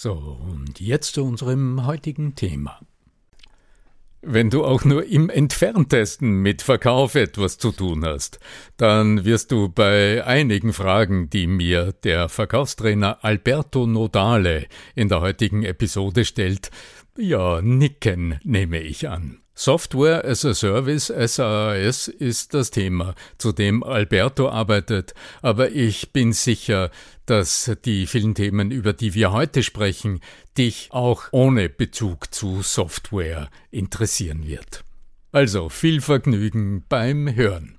So, und jetzt zu unserem heutigen Thema. Wenn du auch nur im entferntesten mit Verkauf etwas zu tun hast, dann wirst du bei einigen Fragen, die mir der Verkaufstrainer Alberto Nodale in der heutigen Episode stellt, ja, nicken, nehme ich an. Software as a Service, SaaS, ist das Thema, zu dem Alberto arbeitet, aber ich bin sicher, dass die vielen Themen, über die wir heute sprechen, dich auch ohne Bezug zu Software interessieren wird. Also viel Vergnügen beim Hören.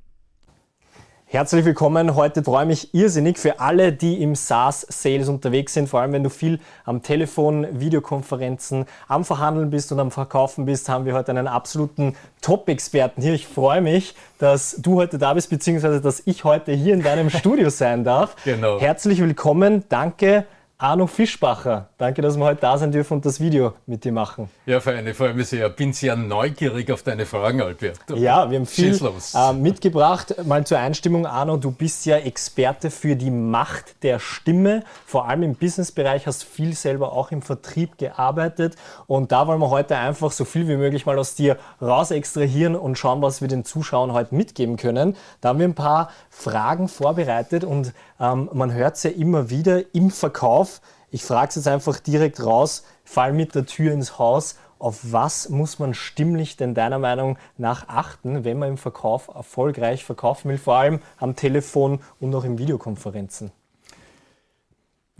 Herzlich willkommen. Heute freue ich mich irrsinnig für alle, die im SaaS-Sales unterwegs sind. Vor allem, wenn du viel am Telefon, Videokonferenzen, am Verhandeln bist und am Verkaufen bist, haben wir heute einen absoluten Top-Experten hier. Ich freue mich, dass du heute da bist, beziehungsweise dass ich heute hier in deinem Studio sein darf. Genau. Herzlich willkommen. Danke Arno Fischbacher, danke, dass wir heute da sein dürfen und das Video mit dir machen. Ja, Feine, freue mich sehr. Bin sehr neugierig auf deine Fragen, Albert. Ja, wir haben viel äh, mitgebracht. Mal zur Einstimmung, Arno, du bist ja Experte für die Macht der Stimme. Vor allem im Businessbereich hast viel selber auch im Vertrieb gearbeitet. Und da wollen wir heute einfach so viel wie möglich mal aus dir raus extrahieren und schauen, was wir den Zuschauern heute mitgeben können. Da haben wir ein paar Fragen vorbereitet und ähm, man hört es ja immer wieder im Verkauf. Ich frage es jetzt einfach direkt raus, fall mit der Tür ins Haus. Auf was muss man stimmlich denn deiner Meinung nach achten, wenn man im Verkauf erfolgreich verkaufen will, vor allem am Telefon und auch in Videokonferenzen?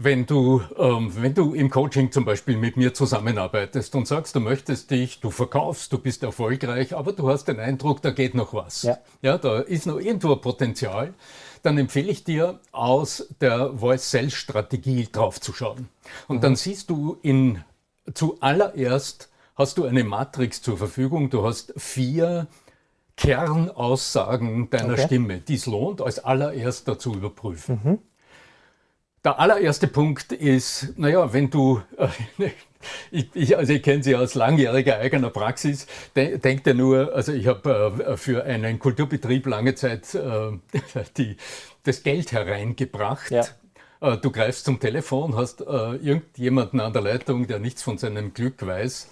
Wenn du, ähm, wenn du im Coaching zum Beispiel mit mir zusammenarbeitest und sagst, du möchtest dich, du verkaufst, du bist erfolgreich, aber du hast den Eindruck, da geht noch was. Ja, ja da ist noch irgendwo Potenzial, dann empfehle ich dir, aus der Voice-Sales-Strategie draufzuschauen. Und mhm. dann siehst du in, zuallererst hast du eine Matrix zur Verfügung. Du hast vier Kernaussagen deiner okay. Stimme, die es lohnt, als allererster zu überprüfen. Mhm. Der allererste Punkt ist, naja, wenn du, äh, ich, ich, also ich kenne sie aus langjähriger eigener Praxis, de, denkt ja nur, also ich habe äh, für einen Kulturbetrieb lange Zeit äh, die, das Geld hereingebracht. Ja. Du greifst zum Telefon, hast irgendjemanden an der Leitung, der nichts von seinem Glück weiß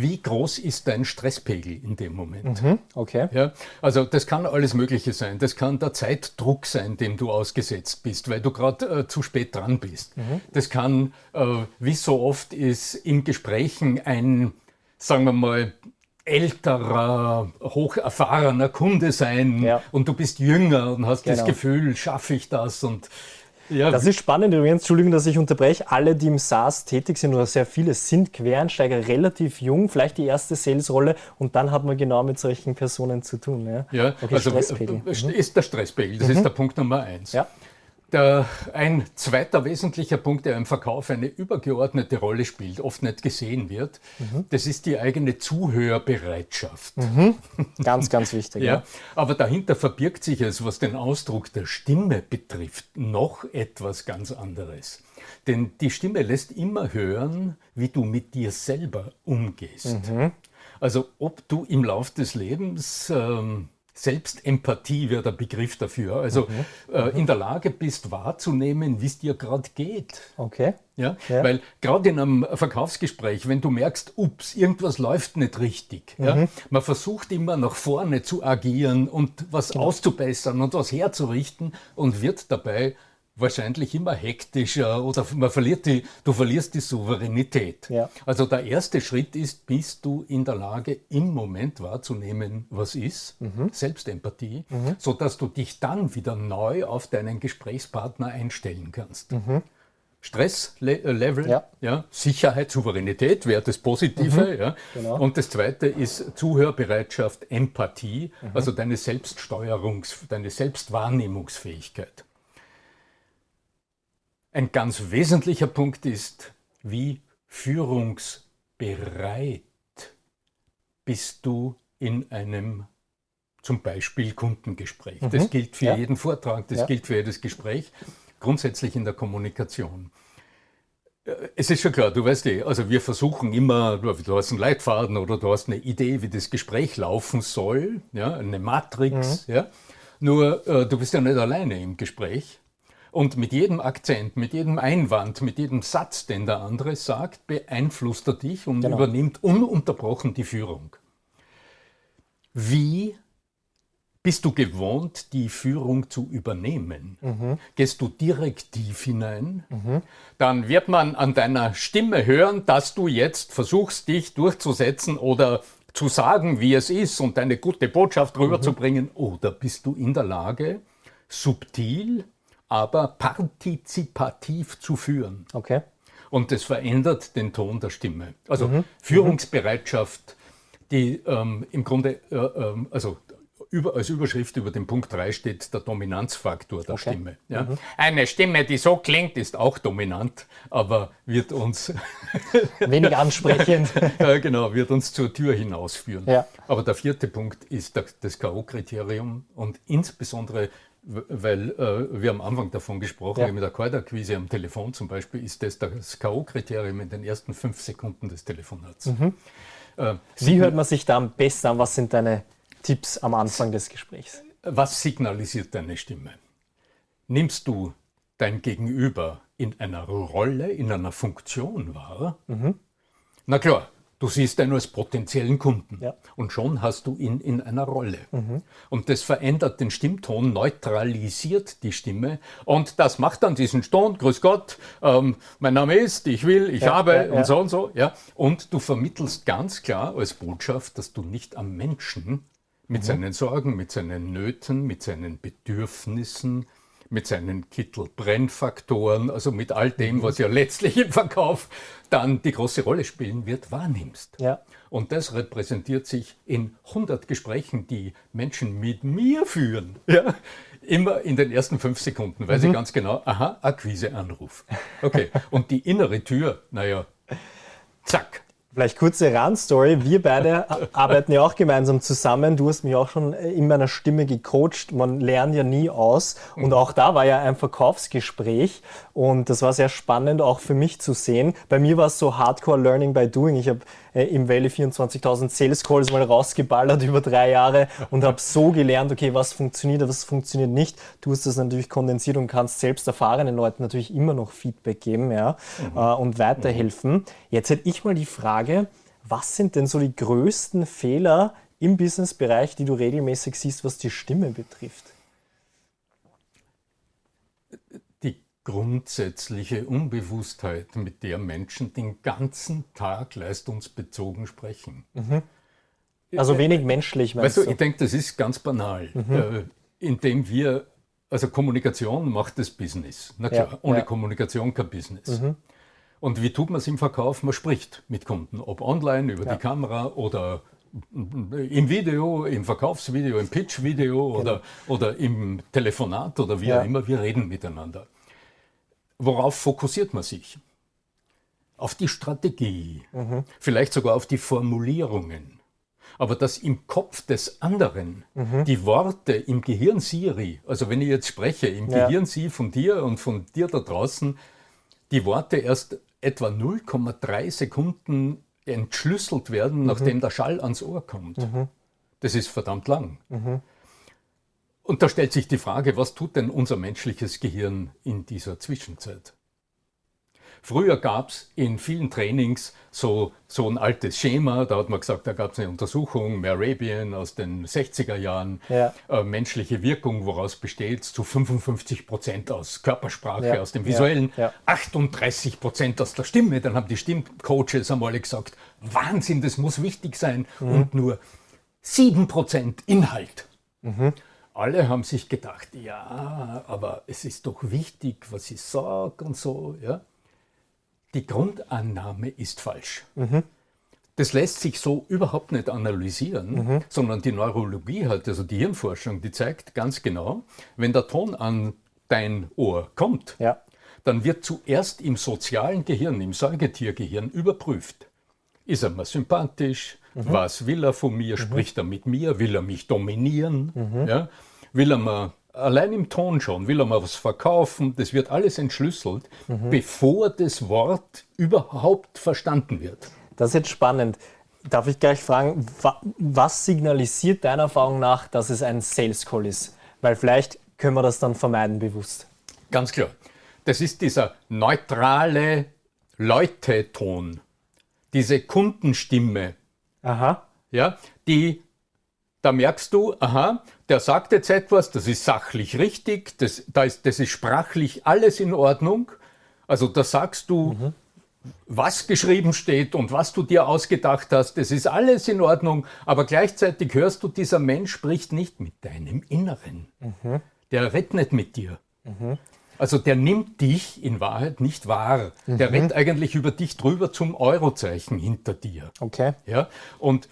wie groß ist dein Stresspegel in dem Moment? Mhm, okay. Ja, also das kann alles Mögliche sein. Das kann der Zeitdruck sein, dem du ausgesetzt bist, weil du gerade äh, zu spät dran bist. Mhm. Das kann, äh, wie so oft ist, in Gesprächen ein, sagen wir mal, älterer, hocherfahrener Kunde sein ja. und du bist jünger und hast genau. das Gefühl, schaffe ich das und ja. Das ist spannend übrigens, Entschuldigung, dass ich unterbreche. Alle, die im SaaS tätig sind oder sehr viele, sind Quereinsteiger, relativ jung, vielleicht die erste Salesrolle und dann hat man genau mit solchen Personen zu tun. Ja, ja okay, also Stresspegel. Äh, ist der Stresspegel, das mhm. ist der Punkt Nummer eins. Ja. Der, ein zweiter wesentlicher Punkt, der im Verkauf eine übergeordnete Rolle spielt, oft nicht gesehen wird, mhm. das ist die eigene Zuhörbereitschaft. Mhm. Ganz, ganz wichtig. ja. ja. Aber dahinter verbirgt sich es, was den Ausdruck der Stimme betrifft, noch etwas ganz anderes. Denn die Stimme lässt immer hören, wie du mit dir selber umgehst. Mhm. Also ob du im Lauf des Lebens ähm, Selbstempathie wäre der Begriff dafür. Also mhm. Äh, in der Lage bist wahrzunehmen, wie es dir gerade geht. Okay. Ja? ja. Weil gerade in einem Verkaufsgespräch, wenn du merkst, ups, irgendwas läuft nicht richtig, mhm. ja? man versucht immer nach vorne zu agieren und was genau. auszubessern und was herzurichten und wird dabei wahrscheinlich immer hektischer oder man verliert die, du verlierst die Souveränität. Ja. Also der erste Schritt ist, bist du in der Lage, im Moment wahrzunehmen, was ist, mhm. Selbstempathie, mhm. sodass du dich dann wieder neu auf deinen Gesprächspartner einstellen kannst. Mhm. Stresslevel, äh, ja. ja. Sicherheit, Souveränität wäre das Positive. Mhm. Ja. Genau. Und das zweite ist Zuhörbereitschaft, Empathie, mhm. also deine Selbststeuerungs-, deine Selbstwahrnehmungsfähigkeit. Ein ganz wesentlicher Punkt ist, wie führungsbereit bist du in einem zum Beispiel Kundengespräch. Mhm. Das gilt für ja. jeden Vortrag, das ja. gilt für jedes Gespräch, grundsätzlich in der Kommunikation. Äh, es ist schon klar, du weißt eh, also wir versuchen immer, du hast einen Leitfaden oder du hast eine Idee, wie das Gespräch laufen soll, ja, eine Matrix, mhm. ja. Nur äh, du bist ja nicht alleine im Gespräch. Und mit jedem Akzent, mit jedem Einwand, mit jedem Satz, den der andere sagt, beeinflusst er dich und genau. übernimmt ununterbrochen die Führung. Wie bist du gewohnt, die Führung zu übernehmen? Mhm. Gehst du direktiv hinein? Mhm. Dann wird man an deiner Stimme hören, dass du jetzt versuchst, dich durchzusetzen oder zu sagen, wie es ist und eine gute Botschaft rüberzubringen. Mhm. Oder bist du in der Lage, subtil aber partizipativ zu führen. Okay. Und das verändert den Ton der Stimme. Also mhm. Führungsbereitschaft, die ähm, im Grunde, äh, äh, also über, als Überschrift über den Punkt 3 steht der Dominanzfaktor der okay. Stimme. Ja? Mhm. Eine Stimme, die so klingt, ist auch dominant, aber wird uns wenig ansprechend. ja, genau, wird uns zur Tür hinausführen. Ja. Aber der vierte Punkt ist das K.O.-Kriterium und insbesondere weil äh, wir am Anfang davon gesprochen ja. haben, mit der Kaltakquise am Telefon zum Beispiel, ist das das K.O.-Kriterium in den ersten fünf Sekunden des Telefonats. Mhm. Äh, Wie hört man sich da am besten an? Was sind deine Tipps am Anfang des Gesprächs? Was signalisiert deine Stimme? Nimmst du dein Gegenüber in einer Rolle, in einer Funktion wahr? Mhm. Na klar, Du siehst ihn als potenziellen Kunden ja. und schon hast du ihn in einer Rolle. Mhm. Und das verändert den Stimmton, neutralisiert die Stimme und das macht dann diesen Ton, grüß Gott, ähm, mein Name ist, ich will, ich ja, habe ja, und so und so. Ja. Und du vermittelst ganz klar als Botschaft, dass du nicht am Menschen mit mhm. seinen Sorgen, mit seinen Nöten, mit seinen Bedürfnissen, mit seinen Kittelbrennfaktoren, also mit all dem, was ja letztlich im Verkauf dann die große Rolle spielen wird, wahrnimmst. Ja. Und das repräsentiert sich in 100 Gesprächen, die Menschen mit mir führen. Ja. Immer in den ersten fünf Sekunden, weil mhm. sie ganz genau, aha, Akquiseanruf. Okay. Und die innere Tür, naja, zack, Vielleicht kurze Randstory. Wir beide arbeiten ja auch gemeinsam zusammen. Du hast mich auch schon in meiner Stimme gecoacht. Man lernt ja nie aus. Und auch da war ja ein Verkaufsgespräch. Und das war sehr spannend auch für mich zu sehen. Bei mir war es so Hardcore Learning by Doing. Ich habe äh, im Valley 24.000 Sales Calls mal rausgeballert über drei Jahre und habe so gelernt, okay, was funktioniert, was funktioniert nicht. Du hast das natürlich kondensiert und kannst selbst erfahrenen Leuten natürlich immer noch Feedback geben ja, mhm. äh, und weiterhelfen. Jetzt hätte ich mal die Frage, was sind denn so die größten Fehler im Businessbereich, die du regelmäßig siehst, was die Stimme betrifft? Grundsätzliche Unbewusstheit, mit der Menschen den ganzen Tag leistungsbezogen sprechen. Mhm. Also wenig menschlich, meinst weißt du? Ich denke, das ist ganz banal. Mhm. Äh, indem wir, also Kommunikation macht das Business. Na klar, ja, ohne ja. Kommunikation kein Business. Mhm. Und wie tut man es im Verkauf? Man spricht mit Kunden, ob online, über ja. die Kamera oder im Video, im Verkaufsvideo, im Pitchvideo genau. oder, oder im Telefonat oder wie auch immer, wir reden miteinander. Worauf fokussiert man sich? Auf die Strategie, mhm. vielleicht sogar auf die Formulierungen. Aber dass im Kopf des anderen mhm. die Worte im Gehirn Siri, also wenn ich jetzt spreche, im ja. Gehirn Sie von dir und von dir da draußen, die Worte erst etwa 0,3 Sekunden entschlüsselt werden, mhm. nachdem der Schall ans Ohr kommt. Mhm. Das ist verdammt lang. Und da stellt sich die Frage, was tut denn unser menschliches Gehirn in dieser Zwischenzeit? Früher gab es in vielen Trainings so, so ein altes Schema, da hat man gesagt, da gab es eine Untersuchung, Merabian aus den 60er Jahren, ja. äh, menschliche Wirkung, woraus besteht, zu 55 Prozent aus Körpersprache, ja. aus dem Visuellen, ja. 38 Prozent aus der Stimme. Dann haben die Stimmcoaches einmal gesagt, Wahnsinn, das muss wichtig sein. Mhm. Und nur 7 Prozent Inhalt. Mhm. Alle haben sich gedacht, ja, aber es ist doch wichtig, was ich sage und so. Ja? die Grundannahme ist falsch. Mhm. Das lässt sich so überhaupt nicht analysieren, mhm. sondern die Neurologie hat, also die Hirnforschung, die zeigt ganz genau, wenn der Ton an dein Ohr kommt, ja. dann wird zuerst im sozialen Gehirn, im Säugetiergehirn überprüft. Ist er mir sympathisch? Mhm. Was will er von mir? Mhm. Spricht er mit mir? Will er mich dominieren? Mhm. Ja? Will er mir allein im Ton schon, will er mal was verkaufen, das wird alles entschlüsselt, mhm. bevor das Wort überhaupt verstanden wird. Das ist jetzt spannend. Darf ich gleich fragen, was signalisiert deiner Erfahrung nach, dass es ein Sales Call ist? Weil vielleicht können wir das dann vermeiden bewusst. Ganz klar. Das ist dieser neutrale Leuteton, diese Kundenstimme, Aha. Ja, die da merkst du, aha, der sagt jetzt etwas, das ist sachlich richtig, das, da ist, das ist sprachlich alles in Ordnung. Also da sagst du, mhm. was geschrieben steht und was du dir ausgedacht hast, das ist alles in Ordnung, aber gleichzeitig hörst du, dieser Mensch spricht nicht mit deinem Inneren. Mhm. Der redet nicht mit dir. Mhm. Also der nimmt dich in Wahrheit nicht wahr. Der mhm. rennt eigentlich über dich drüber zum Eurozeichen hinter dir. Okay. Ja? Und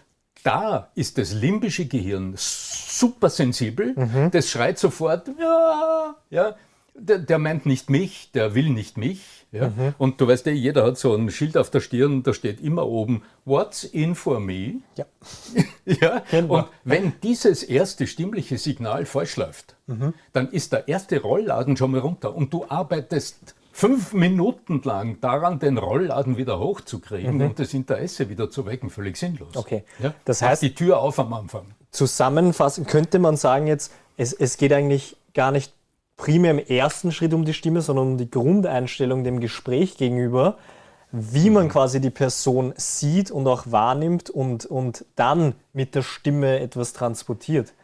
da ist das limbische Gehirn super sensibel. Mhm. Das schreit sofort, ja, ja, der, der, meint nicht mich, der will nicht mich. Ja? Mhm. Und du weißt ja, jeder hat so ein Schild auf der Stirn, da steht immer oben, What's in for me? Ja. ja? Und wenn dieses erste stimmliche Signal falsch läuft, mhm. dann ist der erste Rollladen schon mal runter und du arbeitest fünf Minuten lang daran, den Rollladen wieder hochzukriegen mhm. und das Interesse wieder zu wecken, völlig sinnlos. Okay. Ja? Das heißt, die Tür auf am Anfang. Zusammenfassend könnte man sagen jetzt, es, es geht eigentlich gar nicht primär im ersten Schritt um die Stimme, sondern um die Grundeinstellung dem Gespräch gegenüber, wie man mhm. quasi die Person sieht und auch wahrnimmt und, und dann mit der Stimme etwas transportiert.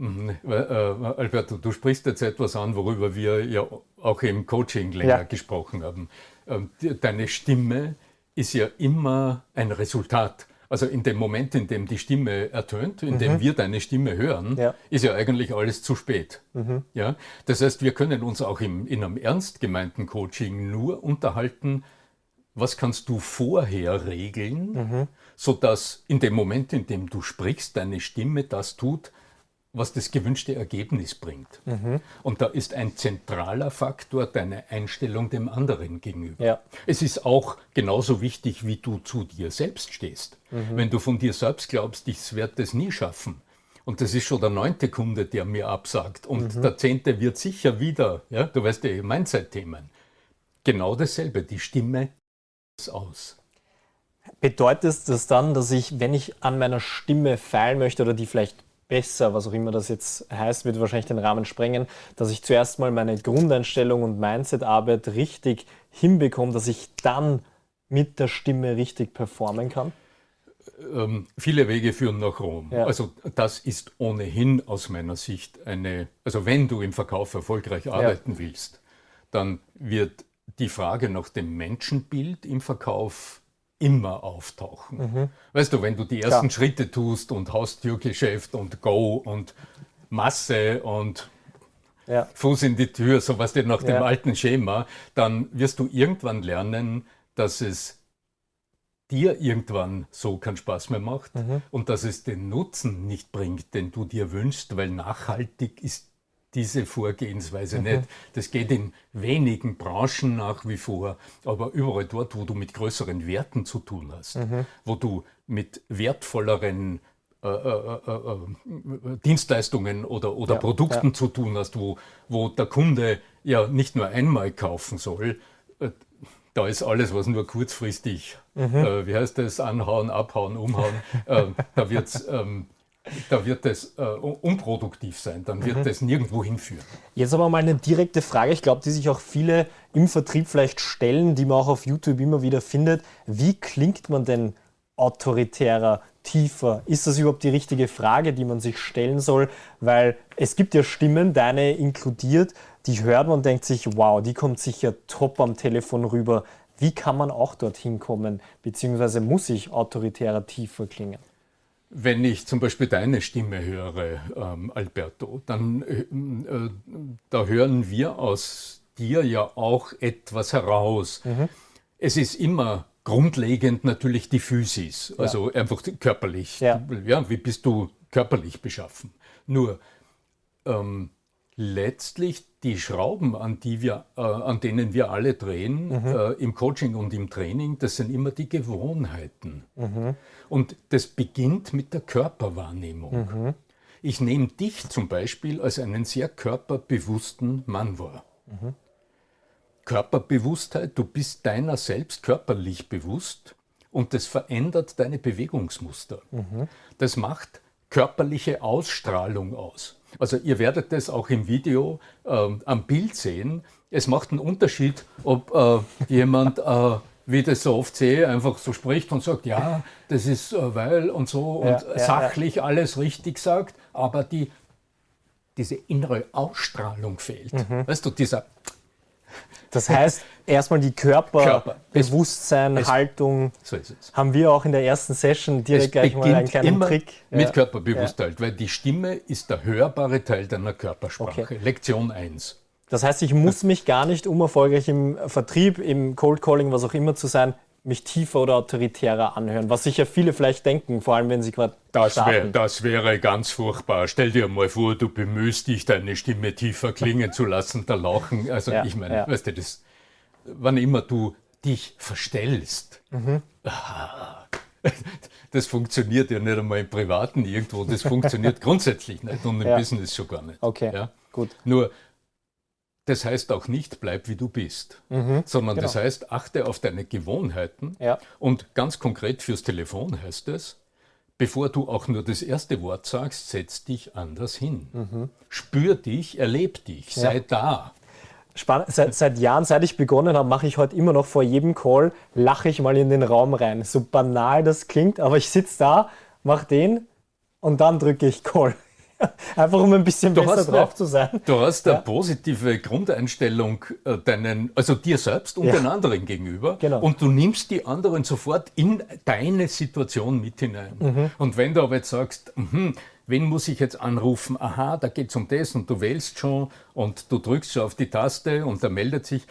Mhm. Äh, Alberto, du sprichst jetzt etwas an, worüber wir ja auch im Coaching länger ja. gesprochen haben. Ähm, deine Stimme ist ja immer ein Resultat. Also in dem Moment, in dem die Stimme ertönt, in mhm. dem wir deine Stimme hören, ja. ist ja eigentlich alles zu spät. Mhm. Ja? Das heißt, wir können uns auch im, in einem ernst gemeinten Coaching nur unterhalten, was kannst du vorher regeln, mhm. sodass in dem Moment, in dem du sprichst, deine Stimme das tut, was das gewünschte Ergebnis bringt. Mhm. Und da ist ein zentraler Faktor deine Einstellung dem anderen gegenüber. Ja. Es ist auch genauso wichtig, wie du zu dir selbst stehst. Mhm. Wenn du von dir selbst glaubst, ich werde das nie schaffen, und das ist schon der neunte Kunde, der mir absagt, und mhm. der zehnte wird sicher wieder, ja, du weißt ja, Mindset-Themen. Genau dasselbe, die Stimme ist aus. Bedeutet das dann, dass ich, wenn ich an meiner Stimme feilen möchte oder die vielleicht besser, was auch immer das jetzt heißt, wird wahrscheinlich den Rahmen sprengen, dass ich zuerst mal meine Grundeinstellung und Mindset-Arbeit richtig hinbekomme, dass ich dann mit der Stimme richtig performen kann? Ähm, viele Wege führen nach Rom. Ja. Also das ist ohnehin aus meiner Sicht eine, also wenn du im Verkauf erfolgreich arbeiten ja. willst, dann wird die Frage nach dem Menschenbild im Verkauf immer auftauchen. Mhm. Weißt du, wenn du die ersten ja. Schritte tust und Haustürgeschäft und Go und Masse und ja. Fuß in die Tür, so was dir nach ja. dem alten Schema, dann wirst du irgendwann lernen, dass es dir irgendwann so keinen Spaß mehr macht mhm. und dass es den Nutzen nicht bringt, den du dir wünschst, weil nachhaltig ist diese Vorgehensweise mhm. nicht. Das geht in wenigen Branchen nach wie vor, aber überall dort, wo du mit größeren Werten zu tun hast, mhm. wo du mit wertvolleren äh, äh, äh, äh Dienstleistungen oder, oder ja, Produkten ja. zu tun hast, wo, wo der Kunde ja nicht nur einmal kaufen soll, äh, da ist alles, was nur kurzfristig, mhm. Äh, wie heißt das, anhauen, abhauen, umhauen, da wird es ähm, da wird es äh, unproduktiv sein, dann wird es mhm. nirgendwo hinführen. Jetzt aber mal eine direkte Frage, ich glaube, die sich auch viele im Vertrieb vielleicht stellen, die man auch auf YouTube immer wieder findet. Wie klingt man denn autoritärer, tiefer? Ist das überhaupt die richtige Frage, die man sich stellen soll? Weil es gibt ja Stimmen, deine inkludiert, die hört man und denkt sich, wow, die kommt sicher top am Telefon rüber. Wie kann man auch dorthin kommen, beziehungsweise muss ich autoritärer tiefer klingen? Wenn ich zum Beispiel deine Stimme höre, ähm, Alberto, dann äh, äh, da hören wir aus dir ja auch etwas heraus. Mhm. Es ist immer grundlegend natürlich die Physis, also ja. einfach körperlich. Ja. ja. wie bist du körperlich beschaffen? Nur ähm, letztlich die Schrauben, an, die wir, äh, an denen wir alle drehen, mhm. äh, im Coaching und im Training, das sind immer die Gewohnheiten. Mhm. Und das beginnt mit der Körperwahrnehmung. Mhm. Ich nehme dich zum Beispiel als einen sehr körperbewussten Mann wahr. Mhm. Körperbewusstheit, du bist deiner selbst körperlich bewusst und das verändert deine Bewegungsmuster. Mhm. Das macht körperliche Ausstrahlung aus. Also ihr werdet das auch im Video äh, am Bild sehen. Es macht einen Unterschied, ob äh, jemand, äh, wie das so oft sehe, einfach so spricht und sagt, ja, das ist äh, weil und so und ja, sachlich ja. alles richtig sagt, aber die, diese innere Ausstrahlung fehlt. Mhm. Weißt du, dieser das heißt, erstmal die Körperbewusstsein, Körper. Haltung, so haben wir auch in der ersten Session direkt es gleich mal einen kleinen Trick. Mit ja. Körperbewusstheit, ja. weil die Stimme ist der hörbare Teil deiner Körpersprache. Okay. Lektion 1. Das heißt, ich muss mich gar nicht, um erfolgreich im Vertrieb, im Cold Calling, was auch immer zu sein, mich tiefer oder autoritärer anhören, was sicher viele vielleicht denken, vor allem wenn sie gerade das, wär, das wäre ganz furchtbar. Stell dir mal vor, du bemühst dich, deine Stimme tiefer klingen zu lassen, da lachen. Also ja, ich meine, ja. weißt du, das, wann immer du dich verstellst, mhm. das funktioniert ja nicht einmal im Privaten irgendwo, das funktioniert grundsätzlich nicht und im ja. Business schon gar nicht. Okay, ja? gut. Nur das heißt auch nicht, bleib wie du bist, mhm, sondern genau. das heißt, achte auf deine Gewohnheiten. Ja. Und ganz konkret fürs Telefon heißt es, bevor du auch nur das erste Wort sagst, setz dich anders hin. Mhm. Spür dich, erleb dich, sei ja. da. Seit, seit, Jahren, seit ich begonnen habe, mache ich heute immer noch vor jedem Call, lache ich mal in den Raum rein. So banal das klingt, aber ich sitze da, mache den und dann drücke ich Call. Einfach um ein bisschen du besser drauf eine, zu sein. Du hast eine positive Grundeinstellung äh, deinen, also dir selbst und ja. den anderen gegenüber. Genau. Und du nimmst die anderen sofort in deine Situation mit hinein. Mhm. Und wenn du aber jetzt sagst, mh, wen muss ich jetzt anrufen? Aha, da geht es um das und du wählst schon und du drückst schon auf die Taste und er meldet sich.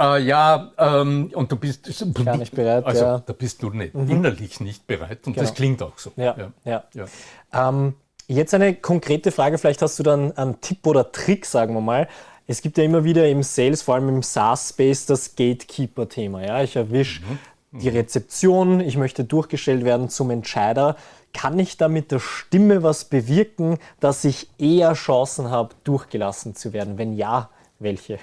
Äh, ja, ähm, und du bist gar nicht bereit. Also ja. da bist du nicht, mhm. innerlich nicht bereit und genau. das klingt auch so. Ja, ja. ja. Ähm, Jetzt eine konkrete Frage, vielleicht hast du dann einen Tipp oder Trick, sagen wir mal. Es gibt ja immer wieder im Sales, vor allem im SaaS-Space, das Gatekeeper-Thema. Ja? Ich erwische mhm. die Rezeption, ich möchte durchgestellt werden zum Entscheider. Kann ich da mit der Stimme was bewirken, dass ich eher Chancen habe, durchgelassen zu werden? Wenn ja, welche?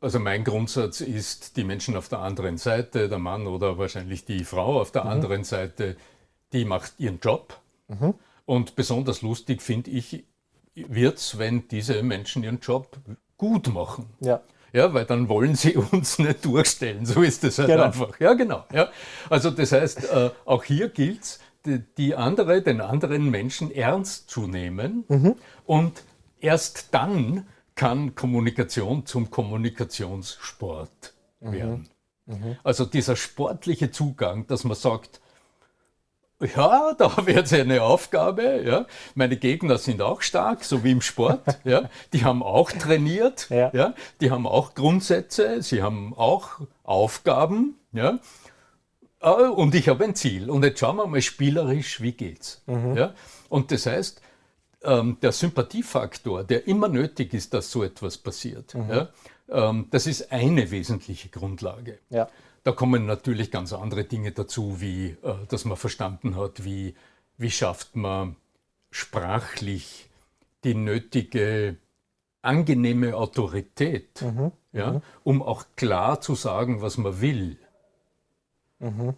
Also mein Grundsatz ist, die Menschen auf der anderen Seite, der Mann oder wahrscheinlich die Frau auf der mhm. anderen Seite, die macht ihren Job. Mhm. Und besonders lustig finde ich, wird es, wenn diese Menschen ihren Job gut machen. Ja. Ja, weil dann wollen sie uns nicht durchstellen. So ist es halt genau. einfach. Ja, genau. Ja. Also das heißt, äh, auch hier gilt es, die, die, andere, den anderen Menschen ernst zu nehmen mhm. und erst dann kann Kommunikation zum Kommunikationssport mhm. werden. Mhm. Also dieser sportliche Zugang, dass man sagt, ja, da jetzt eine Aufgabe. Ja. Meine Gegner sind auch stark, so wie im Sport. Ja. Die haben auch trainiert. Ja. ja. Die haben auch Grundsätze. Sie haben auch Aufgaben. Ja. Ah, und ich habe ein Ziel. Und jetzt schauen wir mal spielerisch, wie geht's. Mhm. Ja. Und das heißt, ähm, der Sympathiefaktor, der immer nötig ist, dass so etwas passiert, mhm. ja, ähm, das ist eine wesentliche Grundlage. Ja. Da kommen natürlich ganz andere Dinge dazu, wie äh, dass man verstanden hat, wie, wie schafft man sprachlich die nötige angenehme Autorität, mhm. Ja, mhm. um auch klar zu sagen, was man will. Mhm.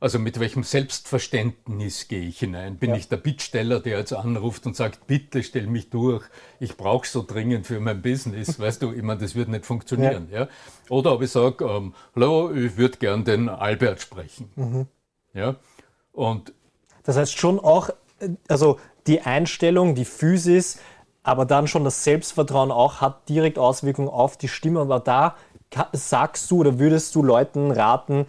Also mit welchem Selbstverständnis gehe ich hinein? Bin ja. ich der Bittsteller, der jetzt anruft und sagt, bitte stell mich durch, ich brauche so dringend für mein Business, weißt du, ich meine, das wird nicht funktionieren. Ja. ja? Oder ob ich sage, ähm, hallo, ich würde gern den Albert sprechen. Mhm. Ja? Und das heißt schon auch, also die Einstellung, die Physis, aber dann schon das Selbstvertrauen auch hat direkt Auswirkungen auf die Stimme. Aber da sagst du oder würdest du Leuten raten,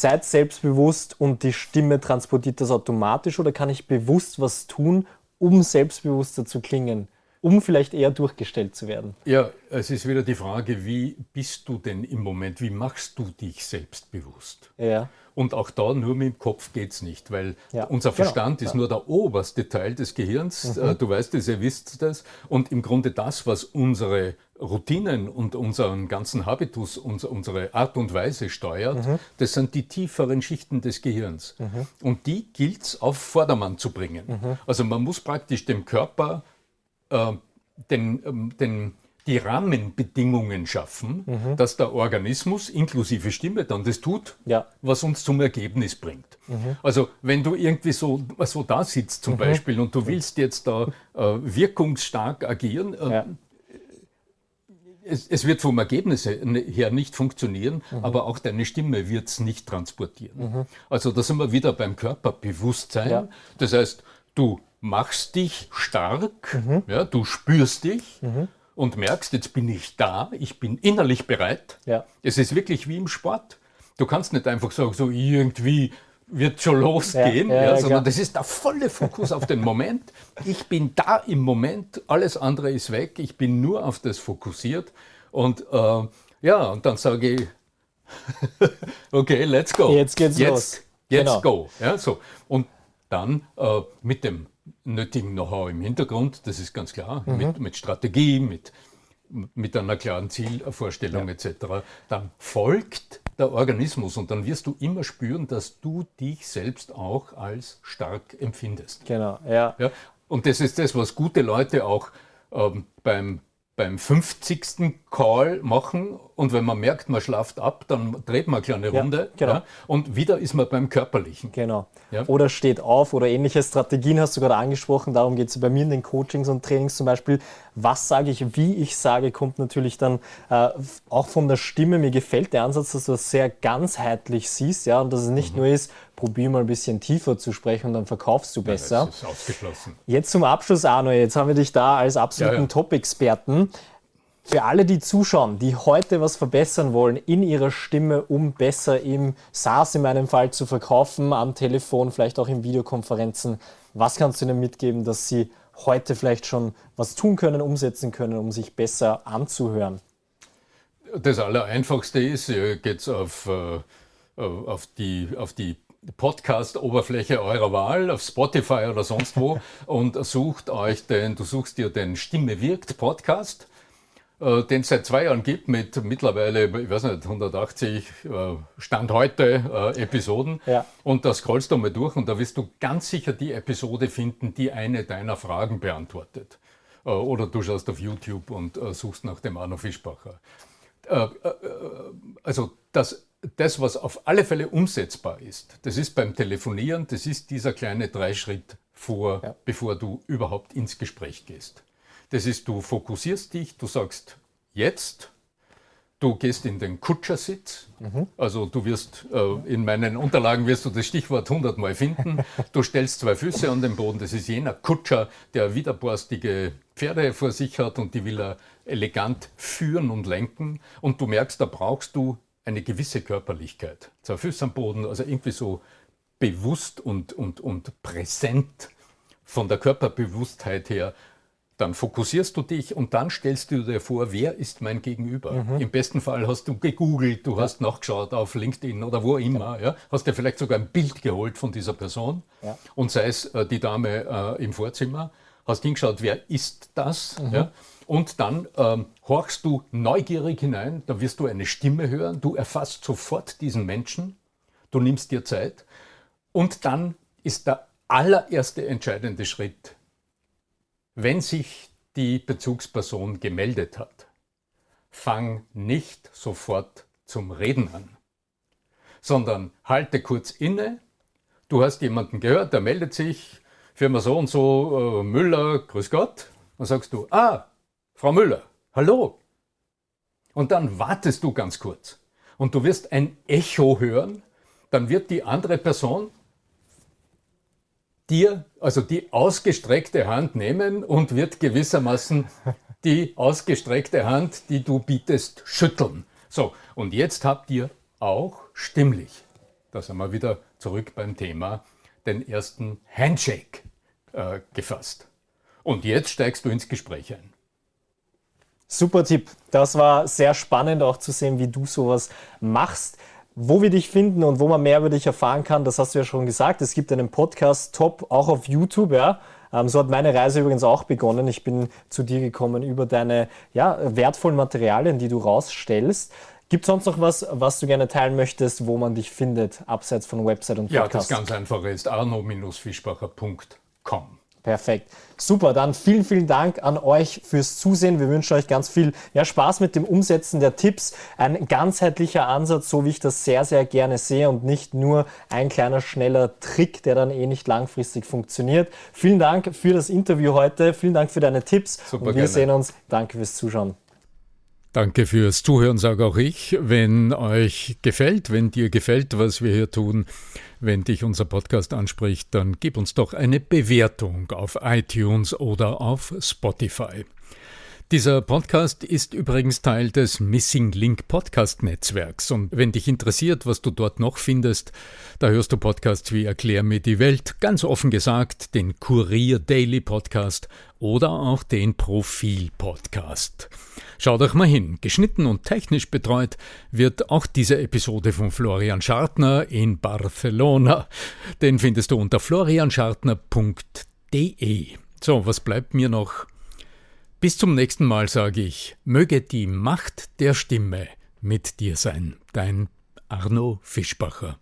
seid selbstbewusst und die Stimme transportiert das automatisch oder kann ich bewusst was tun, um selbstbewusster zu klingen? Um vielleicht eher durchgestellt zu werden. Ja, es ist wieder die Frage, wie bist du denn im Moment, wie machst du dich selbstbewusst? Ja. Und auch da nur mit dem Kopf geht es nicht, weil ja. unser genau. Verstand genau. ist ja. nur der oberste Teil des Gehirns. Mhm. Äh, du weißt es, ihr wisst das. Und im Grunde das, was unsere Routinen und unseren ganzen Habitus, unsere Art und Weise steuert, mhm. das sind die tieferen Schichten des Gehirns. Mhm. Und die gilt es auf Vordermann zu bringen. Mhm. Also man muss praktisch dem Körper äh, den, ähm, den, die Rahmenbedingungen schaffen, mhm. dass der Organismus inklusive Stimme dann das tut, ja. was uns zum Ergebnis bringt. Mhm. Also wenn du irgendwie so, so da sitzt zum mhm. Beispiel und du willst jetzt da äh, wirkungsstark agieren, äh, ja. es, es, wird vom Ergebnis her nicht funktionieren, mhm. aber auch deine Stimme wird es nicht transportieren. Mhm. Also da sind wir wieder beim Körperbewusstsein. Ja. Das heißt, du machst dich stark, mhm. ja, du spürst dich mhm. und merkst, jetzt bin ich da, ich bin innerlich bereit. Ja. Es ist wirklich wie im Sport. Du kannst nicht einfach sagen, so irgendwie wird schon losgehen, ja, ja, sondern das ist der volle Fokus auf den Moment. Ich bin da im Moment, alles andere ist weg, ich bin nur auf das fokussiert. Und äh, ja, und dann sage ich, okay, let's go. Jetzt geht's jetzt, los. Jetzt genau. go. Ja, so. Und dann äh, mit dem nötigen Know-how im Hintergrund, das ist ganz klar, mhm. mit, mit, Strategie, mit, mit einer klaren Zielvorstellung ja. etc. Dann folgt der Organismus und dann wirst du immer spüren, dass du dich selbst auch als stark empfindest. Genau, ja. ja und das ist das, was gute Leute auch ähm, beim beim 50. Call machen und wenn man merkt, man schlaft ab, dann dreht man eine kleine Runde ja, genau. ja, und wieder ist man beim Körperlichen. Genau. Ja. Oder steht auf oder ähnliche Strategien hast du gerade angesprochen. Darum geht es bei mir in den Coachings und Trainings zum Beispiel. Was sage ich, wie ich sage, kommt natürlich dann äh, auch von der Stimme. Mir gefällt der Ansatz, dass du das sehr ganzheitlich siehst ja, und dass es nicht mhm. nur ist, probier mal ein bisschen tiefer zu sprechen und dann verkaufst du besser. Ja, das ist ausgeschlossen. Jetzt zum Abschluss, Arno, jetzt haben wir dich da als absoluten ja, ja. Top-Experten. Für alle, die zuschauen, die heute was verbessern wollen in ihrer Stimme, um besser im SaaS in meinem Fall zu verkaufen, am Telefon, vielleicht auch in Videokonferenzen, was kannst du ihnen mitgeben, dass sie heute vielleicht schon was tun können, umsetzen können, um sich besser anzuhören? Das Allereinfachste ist, ihr geht auf, äh, auf die, auf die Podcast-Oberfläche eurer Wahl, auf Spotify oder sonst wo, und sucht euch den, du suchst dir den Stimme wirkt Podcast äh, den es seit zwei Jahren gibt mit mittlerweile, ich weiß nicht, 180 äh, Stand heute äh, Episoden. Ja. Und da scrollst du mal durch und da wirst du ganz sicher die Episode finden, die eine deiner Fragen beantwortet. Oder du schaust auf YouTube und suchst nach dem Arno Fischbacher. Also das, das, was auf alle Fälle umsetzbar ist, das ist beim Telefonieren, das ist dieser kleine Dreischritt vor, ja. bevor du überhaupt ins Gespräch gehst. Das ist, du fokussierst dich, du sagst jetzt, du gehst in den Kutschersitz, mhm. also du wirst, äh, in meinen Unterlagen wirst du das Stichwort hundertmal finden, du stellst zwei Füße an den Boden, das ist jener Kutscher, der widerborstige Pferde vor sich hat und die will er elegant führen und lenken und du merkst, da brauchst du eine gewisse Körperlichkeit. Zwei Füße am Boden, also irgendwie so bewusst und, und, und präsent von der Körperbewusstheit her dann fokussierst du dich und dann stellst du dir vor, wer ist mein Gegenüber. Mhm. Im besten Fall hast du gegoogelt, du ja. hast nachgeschaut auf LinkedIn oder wo immer, ja. ja. hast dir vielleicht sogar ein Bild geholt von dieser Person ja. und sei es äh, die Dame äh, im Vorzimmer, hast hingeschaut, wer ist das, mhm. ja. Und dann ähm, horchst du neugierig hinein, da wirst du eine Stimme hören, du erfasst sofort diesen Menschen, du nimmst dir Zeit und dann ist der allererste entscheidende Schritt, wenn sich die Bezugsperson gemeldet hat, fang nicht sofort zum Reden an, sondern halte kurz inne. Du hast jemanden gehört, der meldet sich, Firma so und so, äh, Müller, grüß Gott. Dann sagst du, ah, Frau Müller, hallo. Und dann wartest du ganz kurz. Und du wirst ein Echo hören, dann wird die andere Person dir, also die ausgestreckte Hand nehmen und wird gewissermaßen die ausgestreckte Hand, die du bietest, schütteln. So, und jetzt habt ihr auch stimmlich, da sind wir wieder zurück beim Thema, den ersten Handshake äh, gefasst. Und jetzt steigst du ins Gespräch ein. Super Tipp. Das war sehr spannend auch zu sehen, wie du sowas machst. Wo wir dich finden und wo man mehr über dich erfahren kann, das hast du ja schon gesagt. Es gibt einen Podcast Top auch auf YouTube, ja. Ähm, so hat meine Reise übrigens auch begonnen. Ich bin zu dir gekommen über deine ja, wertvollen Materialien, die du rausstellst. Gibt es sonst noch was, was du gerne teilen möchtest, wo man dich findet, abseits von Website und Podcast? Ja, das ganz einfache ist arno-fischbacher.com. Perfekt. Super, dann vielen, vielen Dank an euch fürs Zusehen. Wir wünschen euch ganz viel ja, Spaß mit dem Umsetzen der Tipps. Ein ganzheitlicher Ansatz, so wie ich das sehr, sehr gerne sehe und nicht nur ein kleiner, schneller Trick, der dann eh nicht langfristig funktioniert. Vielen Dank für das Interview heute. Vielen Dank für deine Tipps. Super, und wir gerne. sehen uns. Danke fürs Zuschauen. Danke fürs Zuhören, sage auch ich. Wenn euch gefällt, wenn dir gefällt, was wir hier tun, wenn dich unser Podcast anspricht, dann gib uns doch eine Bewertung auf iTunes oder auf Spotify. Dieser Podcast ist übrigens Teil des Missing Link Podcast Netzwerks und wenn dich interessiert, was du dort noch findest, da hörst du Podcasts wie Erklär mir die Welt, ganz offen gesagt, den Kurier Daily Podcast oder auch den Profil Podcast. Schau doch mal hin, geschnitten und technisch betreut wird auch diese Episode von Florian Schartner in Barcelona. Den findest du unter florianschartner.de. So, was bleibt mir noch? Bis zum nächsten Mal sage ich, möge die Macht der Stimme mit dir sein. Dein Arno Fischbacher.